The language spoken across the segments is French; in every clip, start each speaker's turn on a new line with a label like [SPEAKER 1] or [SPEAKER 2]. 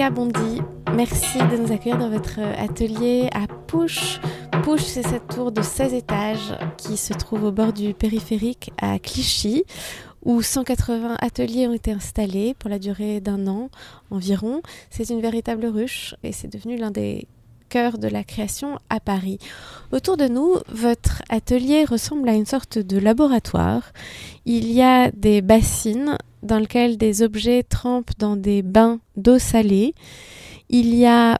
[SPEAKER 1] Jessica Bondy, merci de nous accueillir dans votre atelier à Pouche. Pouche, c'est cette tour de 16 étages qui se trouve au bord du périphérique à Clichy, où 180 ateliers ont été installés pour la durée d'un an environ. C'est une véritable ruche et c'est devenu l'un des cœurs de la création à Paris. Autour de nous, votre atelier ressemble à une sorte de laboratoire. Il y a des bassines dans lesquelles des objets trempent dans des bains d'eau salée. Il y a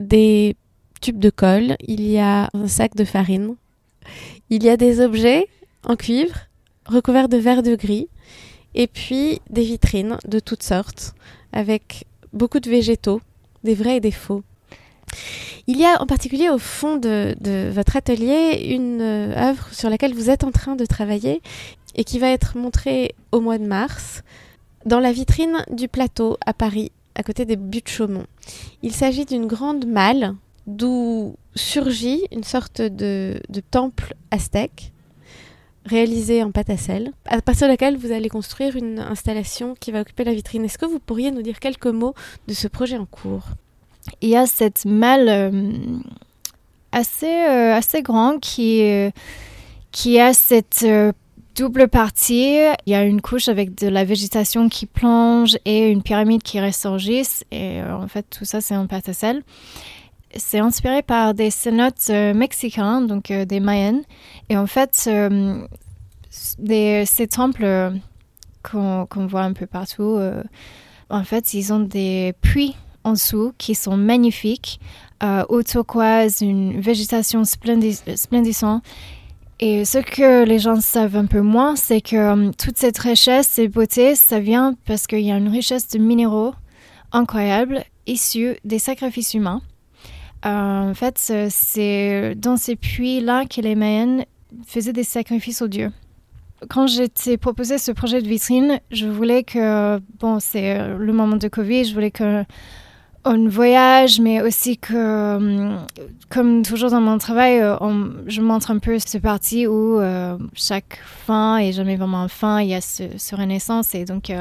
[SPEAKER 1] des tubes de colle, il y a un sac de farine, il y a des objets en cuivre recouverts de verre de gris, et puis des vitrines de toutes sortes, avec beaucoup de végétaux, des vrais et des faux. Il y a en particulier au fond de, votre atelier une euh, œuvre sur laquelle vous êtes en train de travailler et qui va être montrée au mois de mars dans la vitrine du plateau à Paris, à côté des buttes Chaumont. Il s'agit d'une grande malle d'où surgit une sorte de, temple aztèque réalisé en pâte à sel, à partir de laquelle vous allez construire une installation qui va occuper la vitrine. Est-ce que vous pourriez nous dire quelques mots de ce projet en cours?
[SPEAKER 2] Il y a cette malle euh, assez, euh, assez grande qui, euh, qui a cette double partie. Il y a une couche avec de la végétation qui plonge et une pyramide qui ressurgisse. Et en fait, tout ça, c'est en pâte à sel c'est inspiré par des cénotes euh, mexicains, donc euh, des Mayens. Et en fait, euh, ces temples qu'on voit un peu partout, en fait, ils ont des puits en dessous qui sont magnifiques, eau turquoise, une végétation splendissante. Et ce que les gens savent un peu moins, c'est que toute cette richesse et beauté, ça vient parce qu'il y a une richesse de minéraux incroyable issus des sacrifices humains. Euh, en fait, c'est dans ces puits-là que les Mayens faisaient des sacrifices aux dieux. Quand j'étais proposé ce projet de vitrine, je voulais que, bon, c'est le moment de Covid, je voulais que on voyage, mais aussi que, euh, comme toujours dans mon travail, euh, je montre un peu ce parti où chaque fin et jamais vraiment fin, il y a ce, renaissance. Et donc,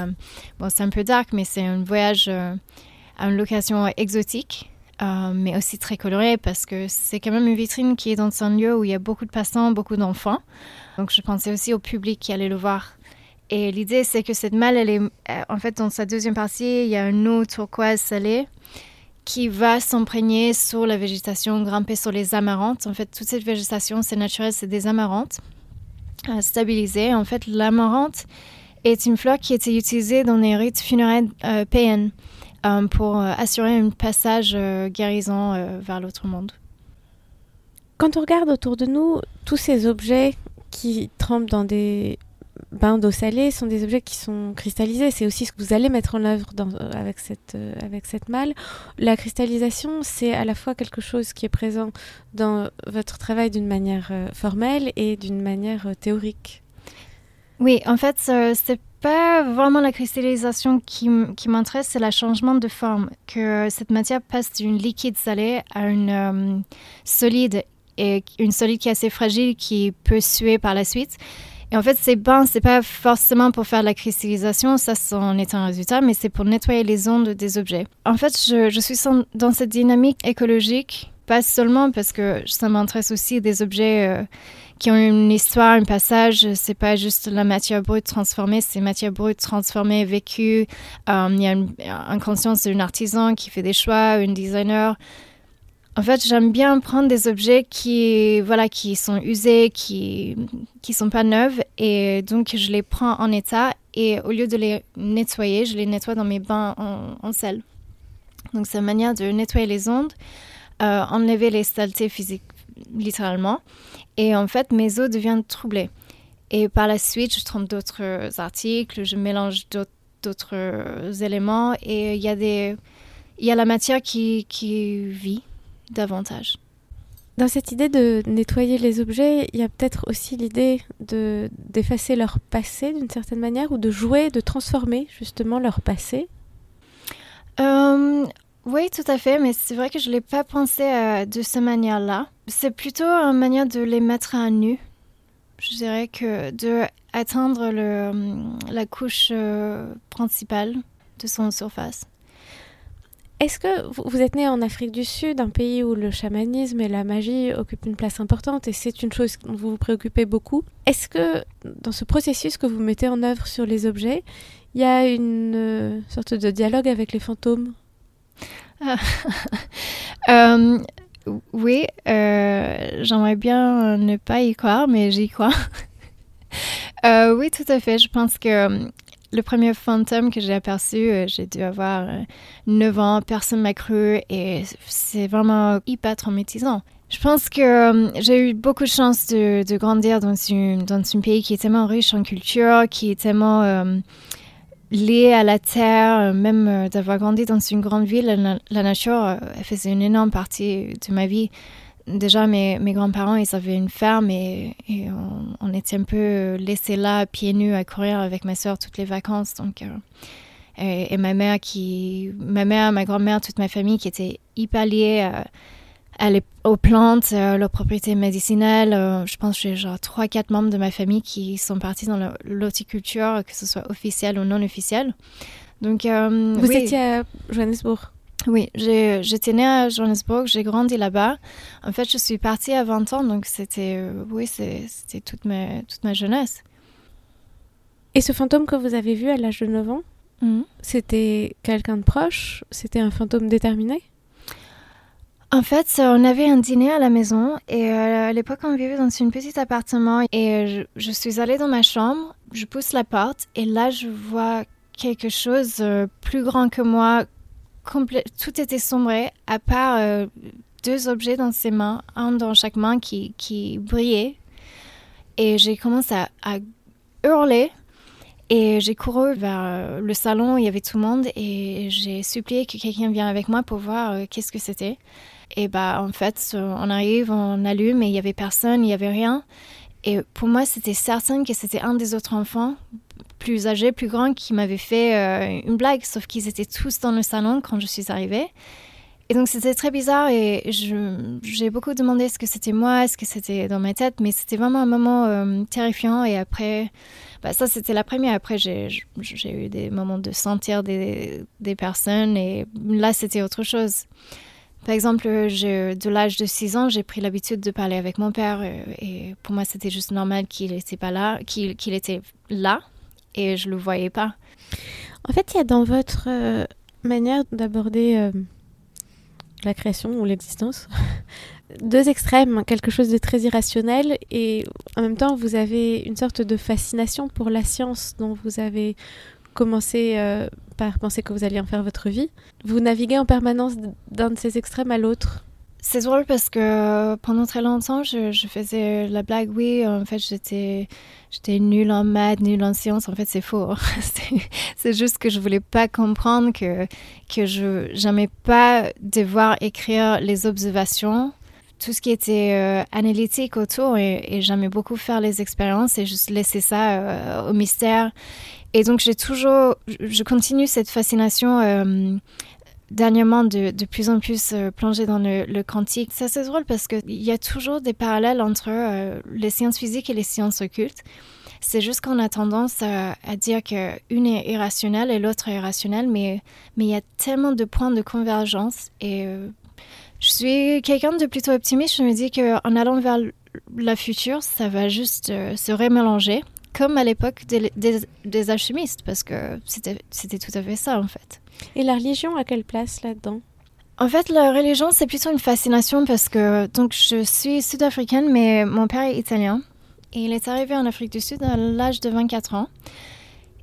[SPEAKER 2] bon, c'est un peu dark, mais c'est un voyage à une location exotique. Euh, mais aussi très coloré parce que c'est quand même une vitrine qui est dans un lieu où il y a beaucoup de passants, beaucoup d'enfants. Donc je pensais aussi au public qui allait le voir. Et l'idée, c'est que cette malle, elle est, euh, en fait, dans sa deuxième partie, il y a une eau turquoise salée qui va s'imprégner sur la végétation, grimper sur les amarantes. En fait, toute cette végétation, c'est naturel, c'est des amarantes euh, stabilisées. En fait, l'amarante est une fleur qui était utilisée dans les rites funéraires euh. Euh, pour assurer un passage guérison vers l'autre monde.
[SPEAKER 1] Quand on regarde autour de nous, tous ces objets qui trempent dans des bains d'eau salée sont des objets qui sont cristallisés. C'est aussi ce que vous allez mettre en œuvre avec, cette, avec cette malle. La cristallisation, c'est à la fois quelque chose qui est présent dans votre travail d'une manière formelle et d'une manière théorique.
[SPEAKER 2] Oui, en fait, c'est pas vraiment la cristallisation qui, m'intéresse, c'est le changement de forme. Que cette matière passe d'une liquide salée à une euh, solide et une solide qui est assez fragile qui peut suer par la suite. Et en fait, ces bains, c'est pas forcément pour faire la cristallisation, ça c'en est un résultat, mais c'est pour nettoyer les ondes des objets. En fait, je, suis dans cette dynamique écologique, pas seulement parce que ça m'intéresse aussi des objets euh, qui ont une histoire, un passage. C'est pas juste la matière brute transformée, c'est matière brute transformée, vécue. Euh, il y a une, une conscience d'un artisan qui fait des choix, un designer. En fait, j'aime bien prendre des objets qui, voilà, qui sont usés, qui, qui sont pas neufs, et donc je les prends en état. Et au lieu de les nettoyer, je les nettoie dans mes bains en, sel. Donc c'est une manière de nettoyer les ondes, euh, enlever les saletés physiques, littéralement. Et en fait, mes os deviennent troublés. Et par la suite, je trompe d'autres articles, je mélange d'autres éléments et il y a des il y a la matière qui, qui vit davantage.
[SPEAKER 1] Dans cette idée de nettoyer les objets, il y a peut-être aussi l'idée de d'effacer leur passé d'une certaine manière ou de jouer, de transformer justement leur passé.
[SPEAKER 2] Euh, oui, tout à fait, mais c'est vrai que je ne l'ai pas pensé euh, de cette manière-là. C'est plutôt une manière de les mettre à nu. Je dirais que de atteindre le, hum, la couche euh, principale de son surface.
[SPEAKER 1] Est-ce que vous êtes né en Afrique du Sud, un pays où le chamanisme et la magie occupent une place importante et c'est une chose dont vous vous préoccupez beaucoup? Est-ce que dans ce processus que vous mettez en œuvre sur les objets, il y a une euh, sorte de dialogue avec les fantômes?
[SPEAKER 2] Euh, Oui, euh, j'aimerais bien ne pas y croire, mais j'y crois. oui, tout à fait. Je pense que le premier fantôme que j'ai aperçu, euh, j'ai dû avoir 9 euh, ans, personne m'a cru et c'est vraiment hyper traumatisant. Je pense que euh, j'ai eu beaucoup de chance de, grandir dans, une, dans un pays qui est tellement riche en culture, qui est tellement lié à la terre, même d'avoir grandi dans une grande ville, la nature faisait une énorme partie de ma vie déjà, mes, mes grands-parents, ils avaient une ferme et, on, était un peu laissés là, pieds nus, à courir avec ma soeur toutes les vacances. Donc, euh, et, ma mère, qui, ma mère, ma grand-mère, toute ma famille qui était hyper liée à, aux plantes, à leurs propriétés médicinales. Euh, je pense que j'ai genre 3-4 membres de ma famille qui sont partis dans l'horticulture, que ce soit officiel ou non officiel. Donc,
[SPEAKER 1] euh, Vous étiez à Johannesburg
[SPEAKER 2] oui, j'étais née à Johannesburg, j'ai grandi là-bas. En fait, je suis partie à 20 ans, donc c'était euh, oui, c'était toute ma, toute ma jeunesse.
[SPEAKER 1] Et ce fantôme que vous avez vu à l'âge de 9 ans, mhm. c'était quelqu'un de proche? C'était un fantôme déterminé?
[SPEAKER 2] En fait, on avait un dîner à la maison et euh, à l'époque, on vivait dans un petit appartement et je, je, suis allée dans ma chambre, je pousse la porte et là, je vois quelque chose euh, plus grand que moi, tout était sombré, à part euh, deux objets dans ses mains, un dans chaque main qui, qui brillait. Et j'ai commencé à, hurler. Et j'ai couru vers euh, le salon, il y avait tout le monde, et j'ai supplié que quelqu'un vienne avec moi pour voir euh, qu'est-ce que c'était. Et bah en fait, on arrive, on allume, et il y avait personne, il y avait rien. Et pour moi, c'était certain que c'était un des autres enfants plus âgés, plus grands, qui m'avaient fait euh, une blague, sauf qu'ils étaient tous dans le salon quand je suis arrivée. Et donc c'était très bizarre et j'ai beaucoup demandé ce que c'était moi, est-ce que c'était dans ma tête, mais c'était vraiment un moment euh, terrifiant. Et après, bah, ça c'était la première. Après, j'ai eu des moments de sentir des personnes et là c'était autre chose. Par exemple, de l'âge de 6 ans, j'ai pris l'habitude de parler avec mon père euh, et pour moi c'était juste normal qu'il n'était pas là, qu'il était là et je le voyais pas.
[SPEAKER 1] En fait, il y a dans votre euh, manière d'aborder euh, la création ou l'existence deux extrêmes, quelque chose de très irrationnel et en même temps vous avez une sorte de fascination pour la science dont vous avez commencé par penser que vous alliez en faire votre vie. Vous naviguez en permanence d'un de ces extrêmes à l'autre.
[SPEAKER 2] C'est drôle parce que pendant très longtemps, je, faisais la blague, oui, en fait, j'étais, j'étais nulle en maths, nulle en sciences. En fait, c'est faux. c'est juste que je voulais pas comprendre que, que je n'aimais pas devoir écrire les observations, tout ce qui était euh, analytique autour, et, j'aimais beaucoup faire les expériences et juste laisser ça euh, au mystère. Et donc, j'ai toujours, je continue cette fascination. Euh, dernièrement de, de, plus en plus euh, plongé dans le, le quantique. C'est assez drôle parce qu'il y a toujours des parallèles entre les sciences physiques et les sciences occultes. C'est juste qu'on a tendance à, à dire qu'une est irrationnelle et l'autre est irrationnelle, mais, il y a tellement de points de convergence. Et je suis quelqu'un de plutôt optimiste. Je me dis qu'en allant vers la future, ça va juste se remélanger, comme à l'époque des, des, des alchimistes, parce que c'était tout à fait ça en fait.
[SPEAKER 1] Et la religion a quelle place là-dedans?
[SPEAKER 2] En fait, la religion, c'est plutôt une fascination parce que donc je suis sud-africaine, mais mon père est italien. Et il est arrivé en Afrique du Sud à l'âge de 24 ans.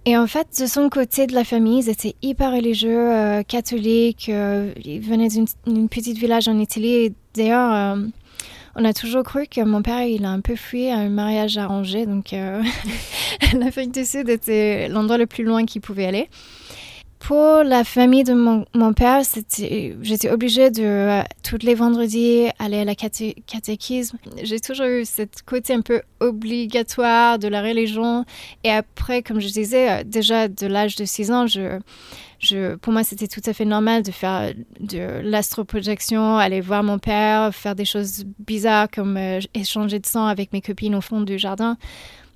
[SPEAKER 2] Et en fait, de son côté de la famille, ils étaient hyper religieux, euh, catholiques. Euh, ils venaient d'une petite village en Italie. D'ailleurs, euh, on a toujours cru que mon père, il a un peu fui à un mariage arrangé. Donc, l'Afrique du Sud était l'endroit le plus loin qu'il pouvait aller pour la famille de mon, père, j'étais obligée de, euh, tous les vendredis, aller à la catéchisme. J'ai toujours eu ce côté un peu obligatoire de la religion. Et après, comme je disais, euh, déjà de l'âge de 6 ans, pour moi, c'était tout à fait normal de faire de l'astroprojection, aller voir mon père, faire des choses bizarres comme euh, échanger de sang avec mes copines au fond du jardin.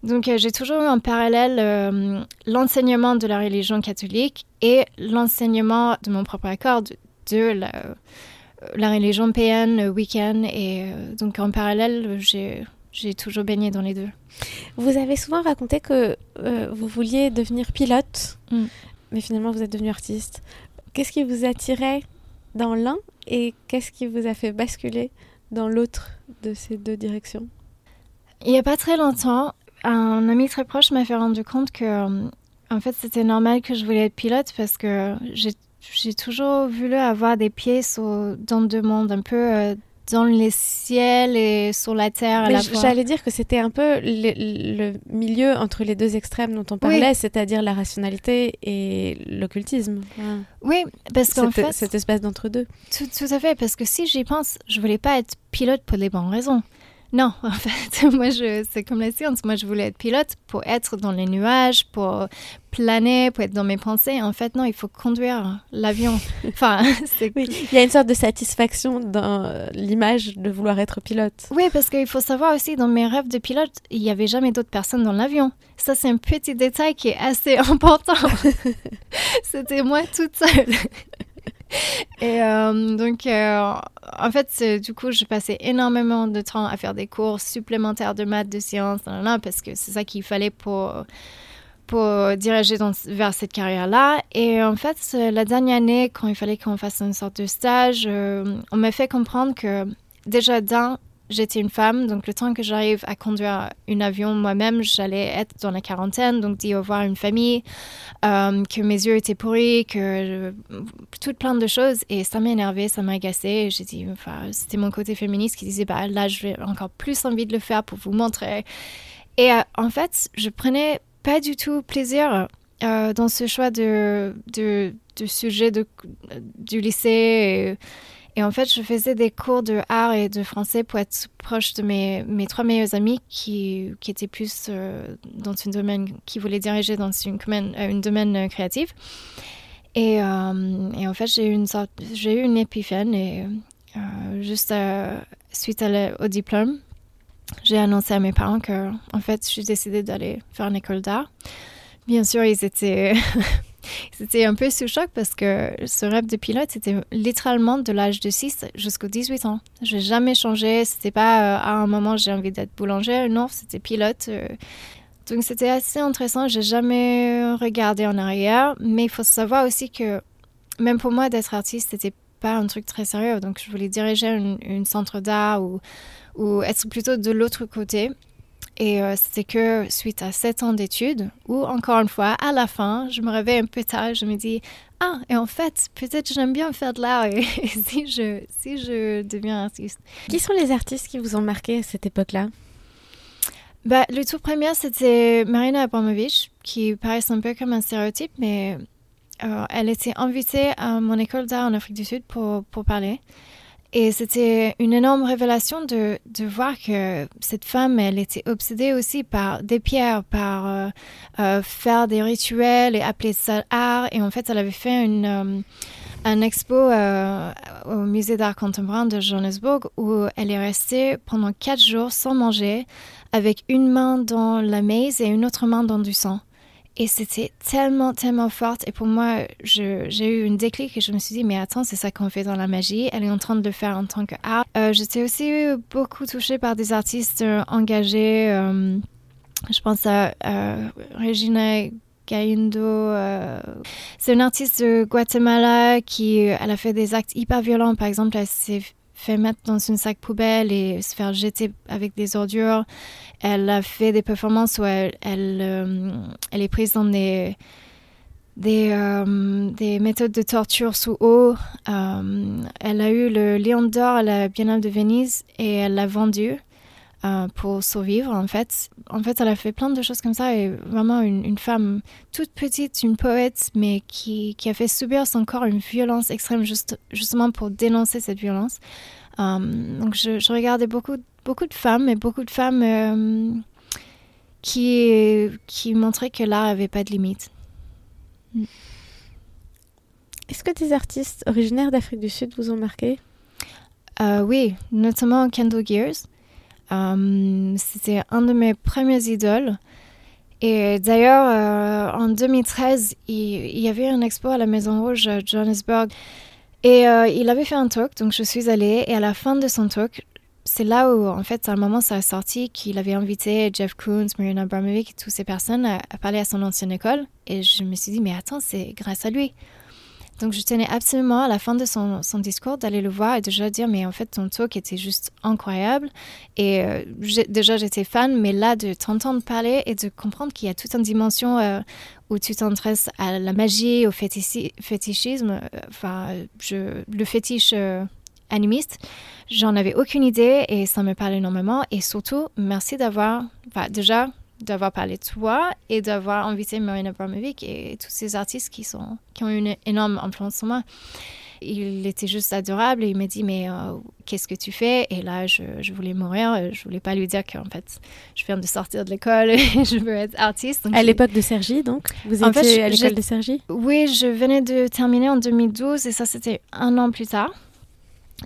[SPEAKER 2] Donc euh, j'ai toujours eu en parallèle euh, l'enseignement de la religion catholique et l'enseignement de mon propre accord deux, la, la religion païenne, week-end. Et donc en parallèle, j'ai j'ai toujours baigné dans les deux.
[SPEAKER 1] Vous avez souvent raconté que vous vouliez devenir pilote, mm. mais finalement vous êtes devenu artiste. Qu'est-ce qui vous attirait dans l'un et qu'est-ce qui vous a fait basculer dans l'autre de ces deux directions?
[SPEAKER 2] Il n'y a pas très longtemps, un ami très proche m'a fait rendre compte que euh, en fait c'était normal que je voulais être pilote parce que j'ai toujours voulu avoir des pieds dans deux mondes, un peu euh, dans le ciel et sur la terre.
[SPEAKER 1] J'allais dire que c'était un peu le, milieu entre les deux extrêmes dont on parlait, c'est-à-dire la rationalité et l'occultisme.
[SPEAKER 2] Oui, parce qu'en fait...
[SPEAKER 1] Cette espèce d'entre-deux.
[SPEAKER 2] Tout, tout, à fait, parce que si j'y pense, je voulais pas être pilote pour les bonnes raisons. Non, en fait, moi, je, c'est comme la science. Moi, je voulais être pilote pour être dans les nuages, pour planer, pour être dans mes pensées. En fait, non, il faut conduire l'avion. Enfin,
[SPEAKER 1] c'est... Oui, il y a une sorte de satisfaction dans l'image de vouloir être pilote.
[SPEAKER 2] Oui, parce qu'il faut savoir aussi, dans mes rêves de pilote, il n'y avait jamais d'autres personnes dans l'avion. Ça, c'est un petit détail qui est assez important. C'était moi toute seule. Et euh, donc, euh, en fait, du coup, je passais énormément de temps à faire des cours supplémentaires de maths, de sciences, parce que c'est ça qu'il fallait pour, pour diriger vers cette carrière-là. Et en fait, la dernière année, quand il fallait qu'on fasse une sorte de stage, euh, on m'a fait comprendre que déjà d'un, j'étais une femme, donc le temps que j'arrive à conduire un avion moi-même, j'allais être dans la quarantaine, donc revoir à une famille, euh, que mes yeux étaient pourris, que toutes plein de choses, et ça m'a énervé, ça m'a. J'ai dit, enfin, c'était mon côté féministe qui disait, bah là, je vais encore plus envie de le faire pour vous montrer. Et euh, en fait, je prenais pas du tout plaisir euh, dans ce choix de, de, sujet de, du lycée. Et en fait, je faisais des cours de art et de français pour être proche de mes, mes trois meilleurs amis qui, qui étaient plus euh, dans une domaine, qui voulaient diriger dans une, euh, domaine euh, créatif. Et, et, en fait, j'ai eu une j'ai eu une épiphène et juste suite au diplôme, j'ai annoncé à mes parents que, en fait, j'ai décidé d'aller faire une école d'art. Bien sûr, ils étaient C'était un peu sous choc parce que ce rêve de pilote, c'était littéralement de l'âge de 6 jusqu'aux 18 ans. Je n'ai jamais changé. C'était pas euh, à un moment j'ai envie d'être boulanger. Non, c'était pilote. Euh. Donc c'était assez intéressant. J'ai jamais regardé en arrière. Mais il faut savoir aussi que même pour moi, d'être artiste, c'était pas un truc très sérieux. Donc je voulais diriger une, centre d'art ou, ou être plutôt de l'autre côté. Et euh, c'était que suite à sept ans d'études, où encore une fois, à la fin, je me réveille un peu tard, je me dis, ah, et en fait, peut-être j'aime bien faire de l'art et, si, je, si je deviens artiste.
[SPEAKER 1] Qui sont les artistes qui vous ont marqué à cette époque-là?
[SPEAKER 2] Bah, Le tout premier, c'était Marina Abramovic, qui paraît un peu comme un stéréotype, mais euh, elle était invitée à mon école d'art en Afrique du Sud pour, pour parler. Et c'était une énorme révélation de, de, voir que cette femme, elle était obsédée aussi par des pierres, par euh, euh, faire des rituels et appeler ça art. Et en fait, elle avait fait une, euh, un expo au musée d'art contemporain de Johannesburg où elle est restée pendant quatre jours sans manger, avec une main dans la maïs et une autre main dans du sang. Et c'était tellement, tellement forte. Et pour moi, j'ai eu une déclic et je me suis dit, mais attends, c'est ça qu'on fait dans la magie. Elle est en train de le faire en tant qu'art. Euh, J'étais aussi beaucoup touchée par des artistes euh, engagés. Euh, je pense à Regina Gaindo. Euh, c'est une artiste de Guatemala qui a fait des actes hyper violents. Par exemple, elle fait mettre dans une sac poubelle et se faire jeter avec des ordures. Elle a fait des performances où elle, elle, euh, est prise dans des, des, euh, des, méthodes de torture sous eau. Euh, elle a eu le Lion d'or à la Biennale de Venise et elle l'a vendu pour survivre en fait. En fait, elle a fait plein de choses comme ça et vraiment une, une femme toute petite, une poète, mais qui, qui, a fait subir son corps une violence extrême juste, justement pour dénoncer cette violence. donc je, je regardais beaucoup beaucoup de femmes et beaucoup de femmes euh, qui, qui montraient que l'art n'avait pas de limite.
[SPEAKER 1] Mm. Est-ce que des artistes originaires d'Afrique du Sud vous ont marqué?
[SPEAKER 2] Euh, Oui, notamment Kendall Gears. Euh, c'était un de mes premiers idoles. Et d'ailleurs, en 2013, il, y avait une expo à la Maison Rouge à Johannesburg Et il avait fait un talk, donc je suis allée. Et à la fin de son talk, c'est là où, en fait, à un moment, ça a sorti qu'il avait invité Jeff Koons, Marina Abramovic toutes ces personnes à, parler à son ancienne école. Et je me suis dit, mais attends, c'est grâce à lui. Donc, je tenais absolument à la fin de son, discours d'aller le voir et déjà dire, mais en fait, ton talk était juste incroyable. Et euh, déjà, j'étais fan, mais là, de t'entendre parler et de comprendre qu'il y a toute une dimension euh, où tu t'intéresses à la magie, au fétichisme, euh, enfin, le fétiche animiste. J'en avais aucune idée et ça me parle énormément. Et surtout, merci d'avoir, enfin, déjà, d'avoir parlé de toi et d'avoir invité Marina Abramovic et tous ces artistes qui, sont, qui ont une énorme influence sur moi. Il était juste adorable et il m'a dit mais euh, qu'est-ce que tu fais? Et là je, je, voulais mourir, je voulais pas lui dire qu'en fait je viens de sortir de l'école et je veux être artiste.
[SPEAKER 1] à l'époque de Sergi donc? Vous en étiez à l'école de Sergi?
[SPEAKER 2] Oui, je venais de terminer en 2012 et ça c'était un an plus tard.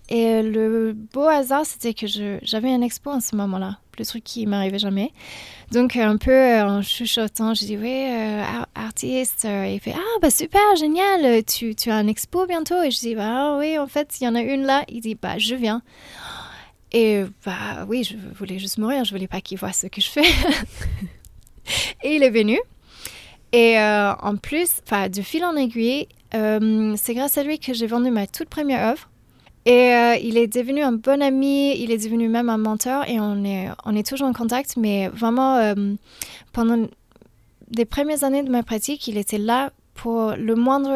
[SPEAKER 2] Et euh, le beau hasard, c'était que j'avais un expo en ce moment-là, le truc qui m'arrivait jamais. Donc, un peu euh, en chuchotant, je dis Oui, euh, artiste. il fait Ah, bah super, génial, tu, tu as un expo bientôt Et je dis Bah oui, en fait, il y en a une là. Il dit Bah, je viens. Et bah oui, je voulais juste mourir, je voulais pas qu'il voit ce que je fais. et il est venu. Et en plus, de fil en aiguille, c'est grâce à lui que j'ai vendu ma toute première œuvre. Et euh, il est devenu un bon ami, il est devenu même un mentor et on est, on est toujours en contact. Mais vraiment, euh, pendant les premières années de ma pratique, il était là pour le moindre,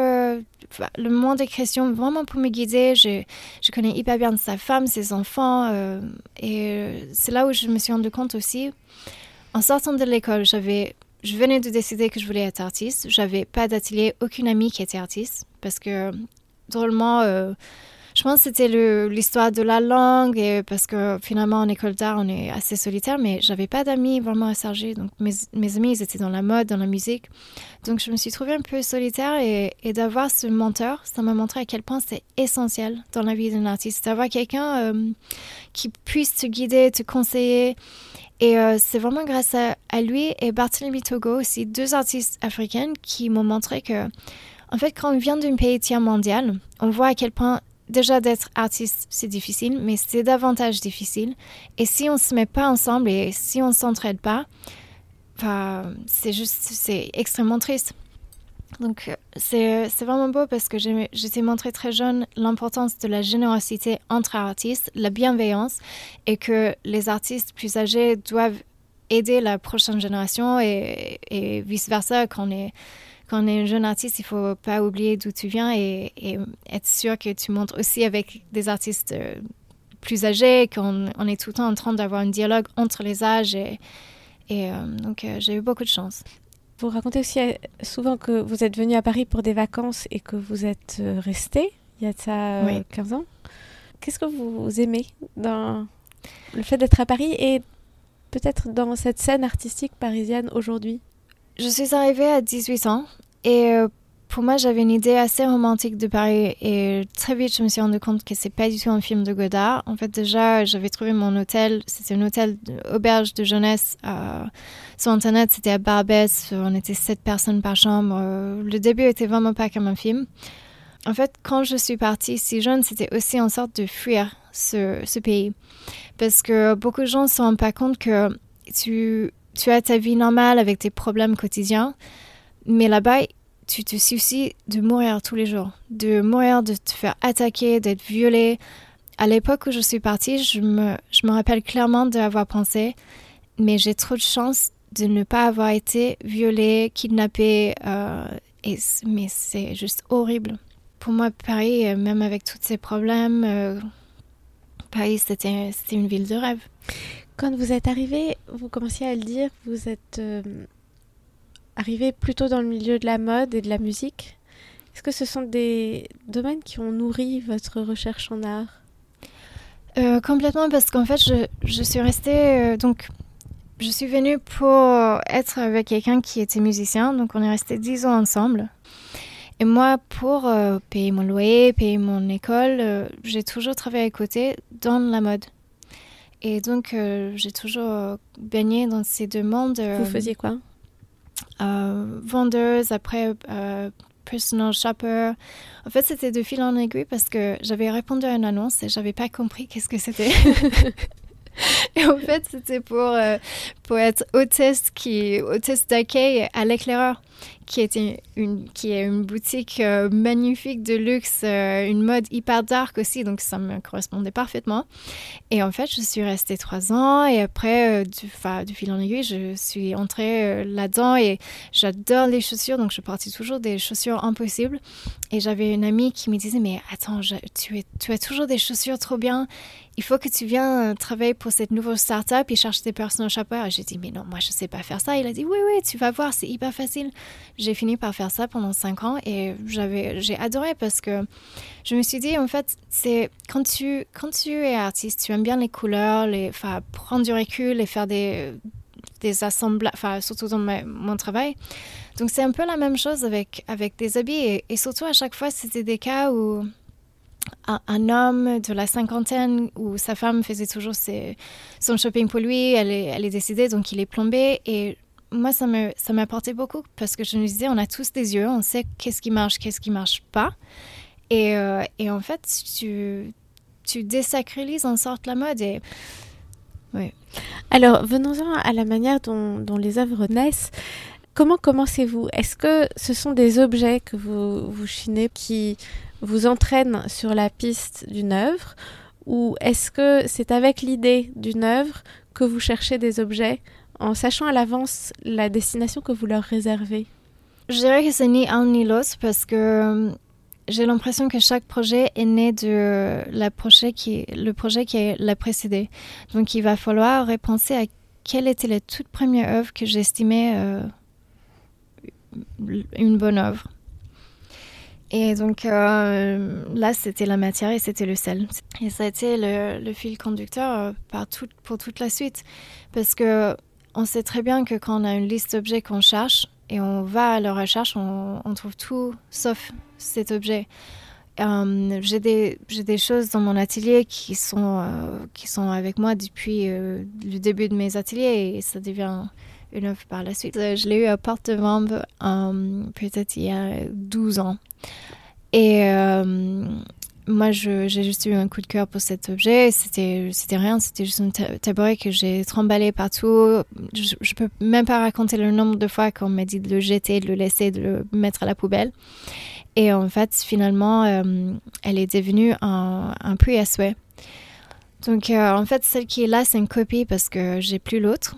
[SPEAKER 2] le moindre question, vraiment pour me guider. Je, je connais hyper bien sa femme, ses enfants. Euh, et c'est là où je me suis rendu compte aussi. En sortant de l'école, j'avais, je venais de décider que je voulais être artiste. J'avais pas d'atelier, aucune amie qui était artiste parce que drôlement je pense que c'était l'histoire de la langue, et parce que finalement en école d'art, on est assez solitaire, mais j'avais pas d'amis vraiment à Sergi. Donc mes, amis, ils étaient dans la mode, dans la musique. Donc je me suis trouvée un peu solitaire et, d'avoir ce mentor, ça m'a montré à quel point c'est essentiel dans la vie d'un artiste. D'avoir quelqu'un euh, qui puisse te guider, te conseiller. Et euh, c'est vraiment grâce à, à, lui et Barthélemy Togo aussi, deux artistes africaines qui m'ont montré que, en fait, quand on vient d'un pays tiers mondial, on voit à quel point déjà d'être artiste, c'est difficile, mais c'est davantage difficile. Et si on se met pas ensemble et si on s'entraide pas, c'est juste, c'est extrêmement triste. Donc c'est vraiment beau parce que j'ai montré très jeune l'importance de la générosité entre artistes, la bienveillance et que les artistes plus âgés doivent aider la prochaine génération et, et vice-versa quand on est quand on est un jeune artiste, il faut pas oublier d'où tu viens et, être sûr que tu montres aussi avec des artistes euh, plus âgés, qu'on on est tout le temps en train d'avoir un dialogue entre les âges. Et, et euh, donc, euh, j'ai eu beaucoup de chance.
[SPEAKER 1] Vous racontez aussi souvent que vous êtes venu à Paris pour des vacances et que vous êtes resté il y a de ça 15 ans. Qu'est-ce que vous aimez dans le fait d'être à Paris et peut-être dans cette scène artistique parisienne aujourd'hui?
[SPEAKER 2] Je suis arrivée à 18 ans et euh, pour moi, j'avais une idée assez romantique de Paris et très vite, je me suis rendu compte que c'est pas du tout un film de Godard. En fait, déjà, j'avais trouvé mon hôtel, c'était un hôtel auberge de jeunesse euh, sur Internet, c'était à Barbès, on était sept personnes par chambre. Euh, le début était vraiment pas comme un film. En fait, quand je suis partie si jeune, c'était aussi en sorte de fuir ce, ce pays. Parce que beaucoup de gens ne se rendent pas compte que tu tu as ta vie normale avec tes problèmes quotidiens, mais là-bas, tu te soucies de mourir tous les jours, de mourir, de te faire attaquer, d'être violé. À l'époque où je suis partie, je me, je me rappelle clairement d'avoir pensé, mais j'ai trop de chance de ne pas avoir été violée, kidnappée, euh, mais c'est juste horrible. Pour moi, Paris, euh, même avec tous ces problèmes, euh, Paris, c'était une ville de rêve.
[SPEAKER 1] Quand vous êtes arrivé, vous commenciez à le dire, vous êtes euh, arrivé plutôt dans le milieu de la mode et de la musique. Est-ce que ce sont des domaines qui ont nourri votre recherche en art?
[SPEAKER 2] Euh, Complètement, parce qu'en fait, je, suis restée. Euh, donc, je suis venue pour être avec quelqu'un qui était musicien, donc on est resté dix ans ensemble. Et moi, pour payer mon loyer, payer mon école, j'ai toujours travaillé à côté dans la mode. Et donc, euh, j'ai toujours euh, baigné dans ces deux mondes.
[SPEAKER 1] Vous faisiez quoi?
[SPEAKER 2] euh, Vendeuse, après personal shopper. En fait, c'était de fil en aiguille parce que j'avais répondu à une annonce et j'avais pas compris qu'est-ce que c'était. Et en fait, c'était pour, euh, pour être hôtesse, qui, hôtesse d'accueil à l'éclaireur qui, était une, qui est une boutique euh, magnifique de luxe, euh, une mode hyper dark aussi, donc ça me correspondait parfaitement. Et en fait, je suis restée trois ans et après, euh, du, du fil en aiguille, je suis entrée là-dedans et j'adore les chaussures, donc je portais toujours des chaussures impossibles. Et j'avais une amie qui me disait, mais attends, tu, es, tu as toujours des chaussures trop bien il faut que tu viennes travailler pour cette nouvelle start-up et chercher des personnes chapeaux. J'ai dit, mais non, moi, je ne sais pas faire ça. Il a dit, oui, oui, tu vas voir, c'est hyper facile j'ai fini par faire ça pendant cinq ans et j'ai adoré parce que je me suis dit, en fait, c'est quand tu, quand tu es artiste, tu aimes bien les couleurs, les, prendre du recul et faire des, des assemblages, surtout dans mon travail. Donc, c'est un peu la même chose avec, avec des habits et, surtout à chaque fois, c'était des cas où un, homme de la cinquantaine où sa femme faisait toujours son shopping pour lui, elle est, elle est décédée, donc il est plombé et moi, ça me ça apporté beaucoup parce que je me disais, on a tous des yeux, on sait qu'est-ce qui marche, qu'est-ce qui marche pas. Et, euh, et, en fait, tu, tu désacralises en sorte la mode.
[SPEAKER 1] Oui. Alors, venons-en à la manière dont, dont les œuvres naissent. Comment commencez-vous? Est-ce que ce sont des objets que vous, vous chinez qui vous entraînent sur la piste d'une œuvre Ou est-ce que c'est avec l'idée d'une œuvre que vous cherchez des objets en sachant à l'avance la destination que vous leur réservez?
[SPEAKER 2] Je dirais que c'est ni un ni l'autre parce que euh, j'ai l'impression que chaque projet est né de la projet qui, le projet qui l'a précédé. Donc il va falloir repenser à quelle était la toute première œuvre que j'estimais euh, une bonne œuvre. Et donc euh, là, c'était la matière et c'était le sel. Et ça a été le, fil conducteur pour toute la suite. Parce que on sait très bien que quand on a une liste d'objets qu'on cherche et on va à la recherche, on, trouve tout sauf cet objet. Euh, j'ai des, choses dans mon atelier qui sont, euh, avec moi depuis euh, le début de mes ateliers et ça devient une œuvre par la suite. Je l'ai eu à Porte de Vambe peut-être il y a 12 ans. Et moi, j'ai juste eu un coup de cœur pour cet objet. C'était, rien, c'était juste un tabouret que j'ai tremballé partout. Je, ne peux même pas raconter le nombre de fois qu'on m'a dit de le jeter, de le laisser, de le mettre à la poubelle. Et en fait, finalement, euh, elle est devenue un, un puits à souhait. Donc, euh, en fait, celle qui est là, c'est une copie parce que j'ai plus l'autre.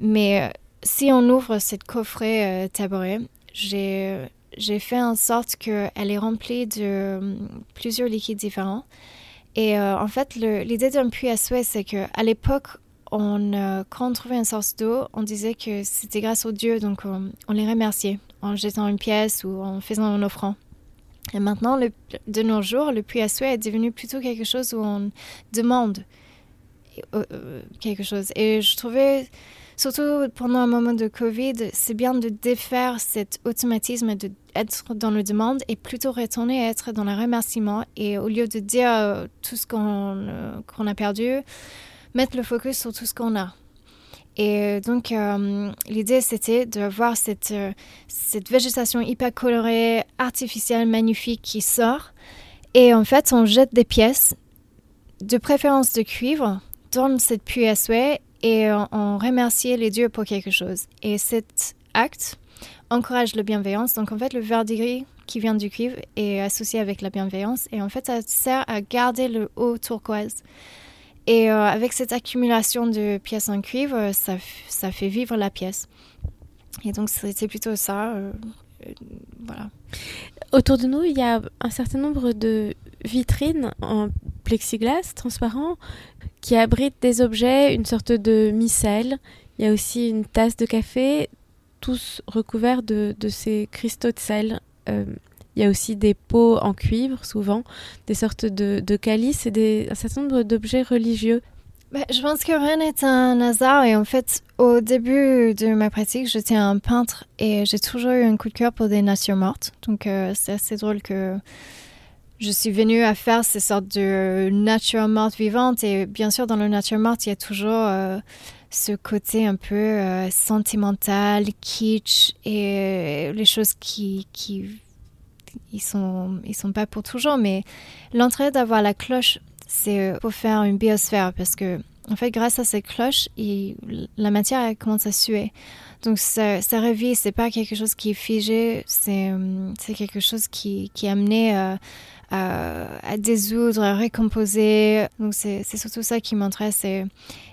[SPEAKER 2] Mais euh, si on ouvre cette coffret tabouret, j'ai j'ai fait en sorte qu'elle est remplie de euh, plusieurs liquides différents. Et euh, en fait, l'idée d'un puits à souhait, c'est qu'à l'époque, euh, quand on trouvait une source d'eau, on disait que c'était grâce aux dieux, donc on, les remerciait en jetant une pièce ou en faisant un offrant. Et maintenant, de nos jours, le puits à souhait est devenu plutôt quelque chose où on demande quelque chose. Et je trouvais surtout pendant un moment de Covid, c'est bien de défaire cet automatisme d'être dans le demande et plutôt retourner à être dans le remerciement. Et au lieu de dire euh, tout ce euh, qu'on a perdu, mettre le focus sur tout ce qu'on a. Et donc, euh, l'idée, c'était de voir cette, cette végétation hyper colorée, artificielle, magnifique qui sort. Et en fait, on jette des pièces, de préférence de cuivre, dans cette puits à souhait et on, remerciait les dieux pour quelque chose. Et cet acte encourage la bienveillance. Donc en fait, le verdigris qui vient du cuivre est associé avec la bienveillance et en fait, ça sert à garder le haut turquoise. Et euh, avec cette accumulation de pièces en cuivre, ça, ça fait vivre la pièce. Et donc c'était plutôt ça. Euh, voilà.
[SPEAKER 1] Autour de nous, il y a un certain nombre de vitrines en plexiglas transparent qui abrite des objets, une sorte de micelle. Il y a aussi une tasse de café, tous recouverts de, ces cristaux de sel. Euh, il y a aussi des pots en cuivre, souvent, des sortes de, calices et un certain nombre d'objets religieux.
[SPEAKER 2] Bah, je pense que rien n'est un hasard et en fait, au début de ma pratique, j'étais un peintre et j'ai toujours eu un coup de cœur pour des nations mortes. Donc euh, c'est assez drôle que je suis venue à faire ces sortes de nature morte vivante. Et bien sûr, dans la nature morte, il y a toujours euh, ce côté un peu euh, sentimental, kitsch et les choses qui, qui ils sont, ils sont pas pour toujours. Mais l'entrée d'avoir la cloche, c'est pour faire une biosphère parce que, en fait, grâce à cette cloche, la matière commence à suer. Donc ça, ça revit, c'est pas quelque chose qui est figé, c'est quelque chose qui, qui est amené à, à, désoudre, à récomposer. Donc c'est surtout ça qui m'intéresse. Et,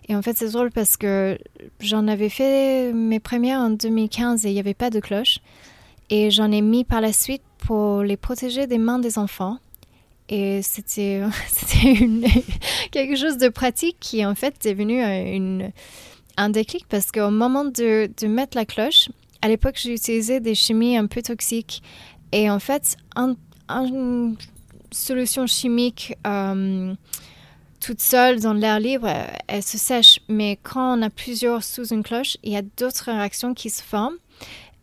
[SPEAKER 2] et, en fait c'est drôle parce que j'en avais fait mes premières en 2015 et il n'y avait pas de cloche. Et j'en ai mis par la suite pour les protéger des mains des enfants. Et c'était quelque chose de pratique qui en fait est venu une un déclic parce qu'au moment de, mettre la cloche, à l'époque, j'ai utilisé des chimies un peu toxiques. Et en fait, une solution chimique euh, toute seule dans l'air libre, elle se sèche. Mais quand on a plusieurs sous une cloche, il y a d'autres réactions qui se forment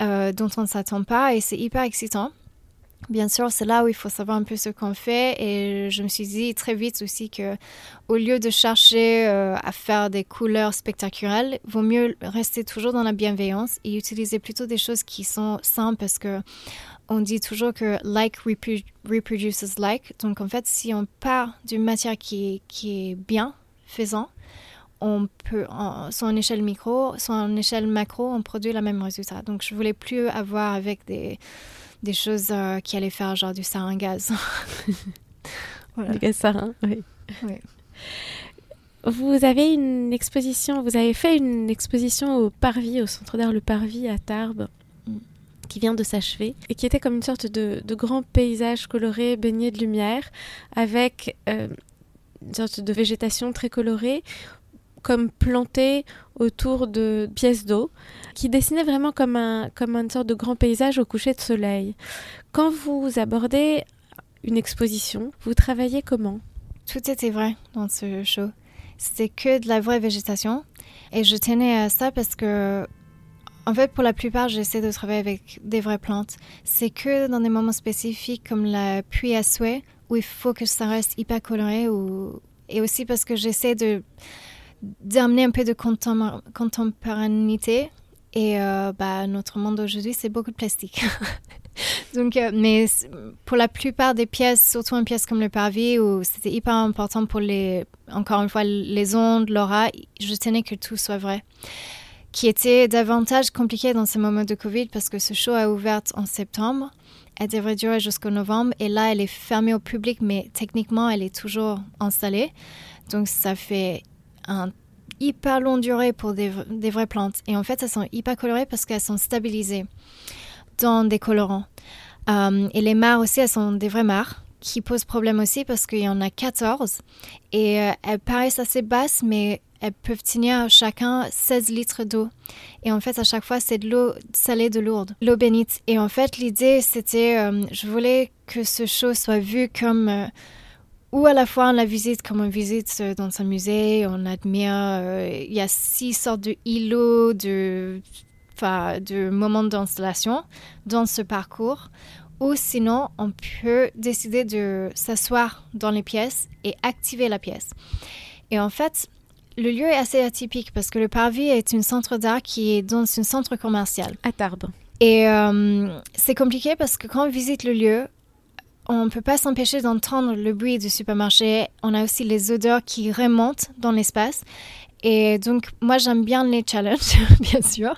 [SPEAKER 2] euh, dont on ne s'attend pas et c'est hyper excitant. Bien sûr, c'est là où il faut savoir un peu ce qu'on fait et je me suis dit très vite aussi que au lieu de chercher euh, à faire des couleurs spectaculaires, vaut mieux rester toujours dans la bienveillance et utiliser plutôt des choses qui sont simples parce que on dit toujours que like reproduces like. Donc en fait, si on part d'une matière qui est, bien faisant, on peut, soit en échelle micro, soit en échelle macro, on produit le même résultat. Donc je voulais plus avoir avec des des choses euh, qui allaient faire genre du sarin gaz.
[SPEAKER 1] Du gaz sarin, oui. Vous avez une exposition, vous avez fait une exposition au Parvis, au Centre d'art Le Parvis à Tarbes, mm. qui vient de s'achever, et qui était comme une sorte de, grand paysage coloré baigné de lumière, avec euh, une sorte de végétation très colorée, comme plantée autour de pièces d'eau, qui dessinaient vraiment comme, un, comme une sorte de grand paysage au coucher de soleil. Quand vous abordez une exposition, vous travaillez comment?
[SPEAKER 2] Tout était vrai dans ce show. C'était que de la vraie végétation. Et je tenais à ça parce que, en fait, pour la plupart, j'essaie de travailler avec des vraies plantes. C'est que dans des moments spécifiques comme la pluie à souhait, où il faut que ça reste hyper coloré, ou... et aussi parce que j'essaie de d'amener un peu de contemporanéité. Et euh, bah, notre monde aujourd'hui, c'est beaucoup de plastique. Donc, euh, mais pour la plupart des pièces, surtout une pièce comme le parvis, où c'était hyper important pour les, encore une fois, les ondes, l'aura, je tenais que tout soit vrai. Qui était davantage compliqué dans ce moment de Covid parce que ce show a ouvert en septembre. Elle devrait durer jusqu'au novembre et là, elle est fermée au public, mais techniquement, elle est toujours installée. Donc, ça fait un hyper longue durée pour des, vraies plantes. Et en fait, elles sont hyper colorées parce qu'elles sont stabilisées dans des colorants. Euh, et les mares aussi, elles sont des vraies mares qui posent problème aussi parce qu'il y en a 14. Et euh, elles paraissent assez basses, mais elles peuvent tenir chacun 16 litres d'eau. Et en fait, à chaque fois, c'est de l'eau salée de Lourdes, l'eau bénite. Et en fait, l'idée, c'était, euh, je voulais que ce show soit vu comme ou à la fois on la visite comme on visite dans un musée, on admire, euh, il y a six sortes de îlots, de, de moments d'installation dans ce parcours. Ou sinon, on peut décider de s'asseoir dans les pièces et activer la pièce. Et en fait, le lieu est assez atypique parce que le Parvis est un centre d'art qui est dans un centre commercial.
[SPEAKER 1] À Tarbes.
[SPEAKER 2] Et euh, c'est compliqué parce que quand on visite le lieu, on ne peut pas s'empêcher d'entendre le bruit du supermarché. On a aussi les odeurs qui remontent dans l'espace. Et donc, moi, j'aime bien les challenges, bien sûr.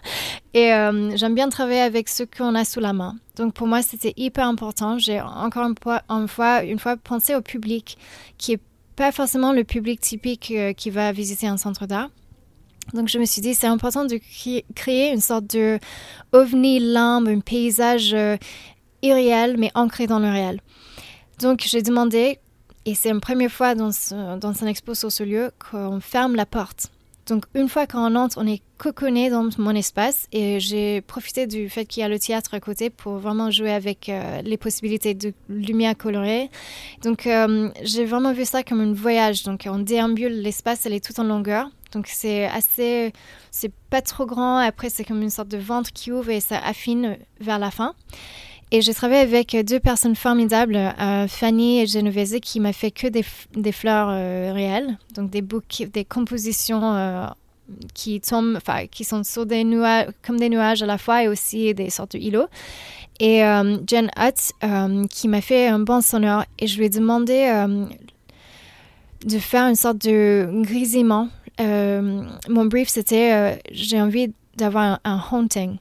[SPEAKER 2] Et euh, j'aime bien travailler avec ce qu'on a sous la main. Donc, pour moi, c'était hyper important. J'ai encore une fois, une fois, pensé au public, qui est pas forcément le public typique euh, qui va visiter un centre d'art. Donc, je me suis dit, c'est important de créer une sorte de ovni lambe, un paysage euh, irréel, mais ancré dans le réel. Donc j'ai demandé, et c'est une première fois dans, dans un expo sur ce lieu, qu'on ferme la porte. Donc une fois qu'on entre, on est coconné dans mon espace et j'ai profité du fait qu'il y a le théâtre à côté pour vraiment jouer avec euh, les possibilités de lumière colorée. Donc euh, j'ai vraiment vu ça comme un voyage. Donc on déambule l'espace, elle est tout en longueur. Donc c'est assez, c'est pas trop grand. Après c'est comme une sorte de ventre qui ouvre et ça affine vers la fin. Et j'ai travaillé avec deux personnes formidables, euh, Fanny et Genovese, qui m'a fait que des, des fleurs euh, réelles, donc des bouquets, des compositions euh, qui tombent, qui sont sur des nuages, comme des nuages à la fois et aussi des sortes de îlots. Et Jen Hutt, qui m'a fait un bon sonore, et je lui ai demandé de faire une sorte de grisement. mon brief, c'était j'ai envie d'avoir un, haunting,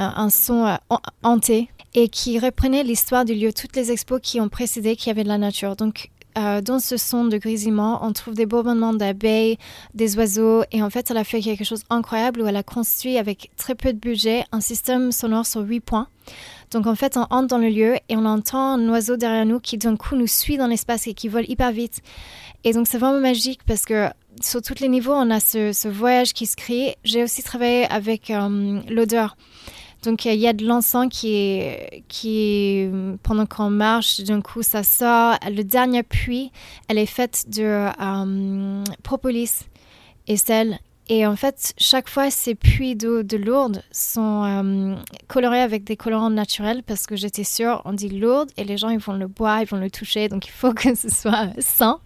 [SPEAKER 2] un, son hanté, et qui reprenait l'histoire du lieu, toutes les expos qui ont précédé, qui avaient de la nature. Donc, euh, dans ce son de grésillement, on trouve des bourdonnements d'abeilles, des oiseaux, et en fait, elle a fait quelque chose d'incroyable où elle a construit avec très peu de budget un système sonore sur huit points. Donc en fait, on entre dans le lieu et on entend un oiseau derrière nous qui d'un coup nous suit dans l'espace et qui vole hyper vite. Et donc c'est vraiment magique parce que sur tous les niveaux, on a ce, voyage qui se crée. J'ai aussi travaillé avec euh, l'odeur. Donc il y a de l'encens qui qui pendant qu'on marche, d'un coup ça sort. Le dernier puits, elle est faite de euh, propolis et sel. Et en fait, chaque fois, ces puits d'eau de Lourdes sont euh, colorés avec des colorants naturels parce que j'étais sûre, on dit Lourdes et les gens, ils vont le boire, ils vont le toucher, donc il faut que ce soit sain.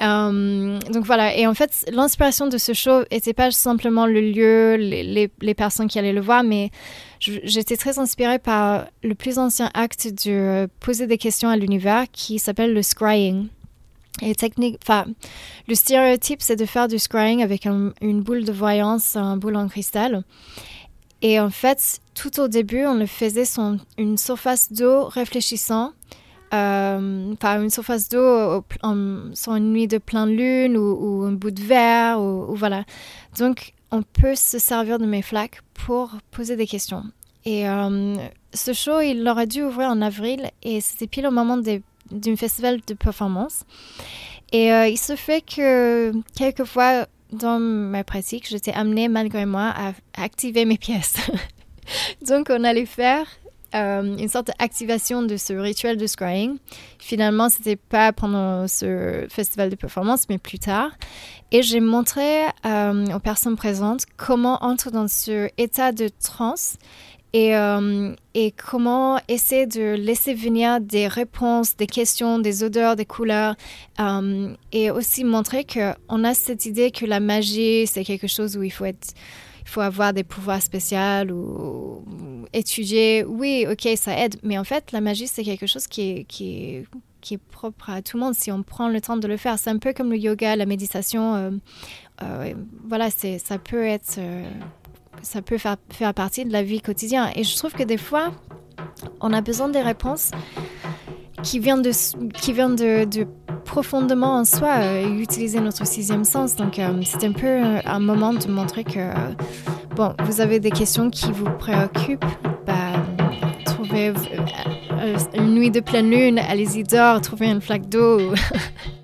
[SPEAKER 2] Euh, donc voilà, et en fait, l'inspiration de ce show n'était pas simplement le lieu, les, les, personnes qui allaient le voir, mais j'étais très inspirée par le plus ancien acte de poser des questions à l'univers qui s'appelle le scrying. Et technique, enfin, le stéréotype, c'est de faire du scrying avec une boule de voyance, un boule en cristal. Et en fait, tout au début, on le faisait sur une surface d'eau réfléchissant euh, une surface d'eau sur une nuit de pleine lune ou, un bout de verre ou, voilà. Donc on peut se servir de mes flaques pour poser des questions. Et euh, ce show, il aurait dû ouvrir en avril et c'était pile au moment d'un festival de performance. Et euh, il se fait que quelquefois dans ma pratique, j'étais amenée malgré moi à activer mes pièces. Donc on allait faire euh, une sorte d'activation de ce rituel de scrying. Finalement, c'était pas pendant ce festival de performance, mais plus tard. Et j'ai montré euh, aux personnes présentes comment entrer dans ce état de transe et, euh, et, comment essayer de laisser venir des réponses, des questions, des odeurs, des couleurs, et aussi montrer qu'on a cette idée que la magie, c'est quelque chose où il faut il faut avoir des pouvoirs spéciaux ou, étudier. Oui, ok, ça aide. Mais en fait, la magie, c'est quelque chose qui est, qui est, propre à tout le monde si on prend le temps de le faire. C'est un peu comme le yoga, la méditation. Euh, euh, voilà, ça peut être. Euh, ça peut faire, faire partie de la vie quotidienne. Et je trouve que des fois, on a besoin des réponses qui viennent de, qui viennent de, profondément en soi et euh, utiliser notre sixième sens. Donc, euh, c'est un peu euh, un moment de montrer que, bon, vous avez des questions qui vous préoccupent. Bah, trouvez une nuit de pleine lune, allez-y dehors, trouvez une flaque d'eau.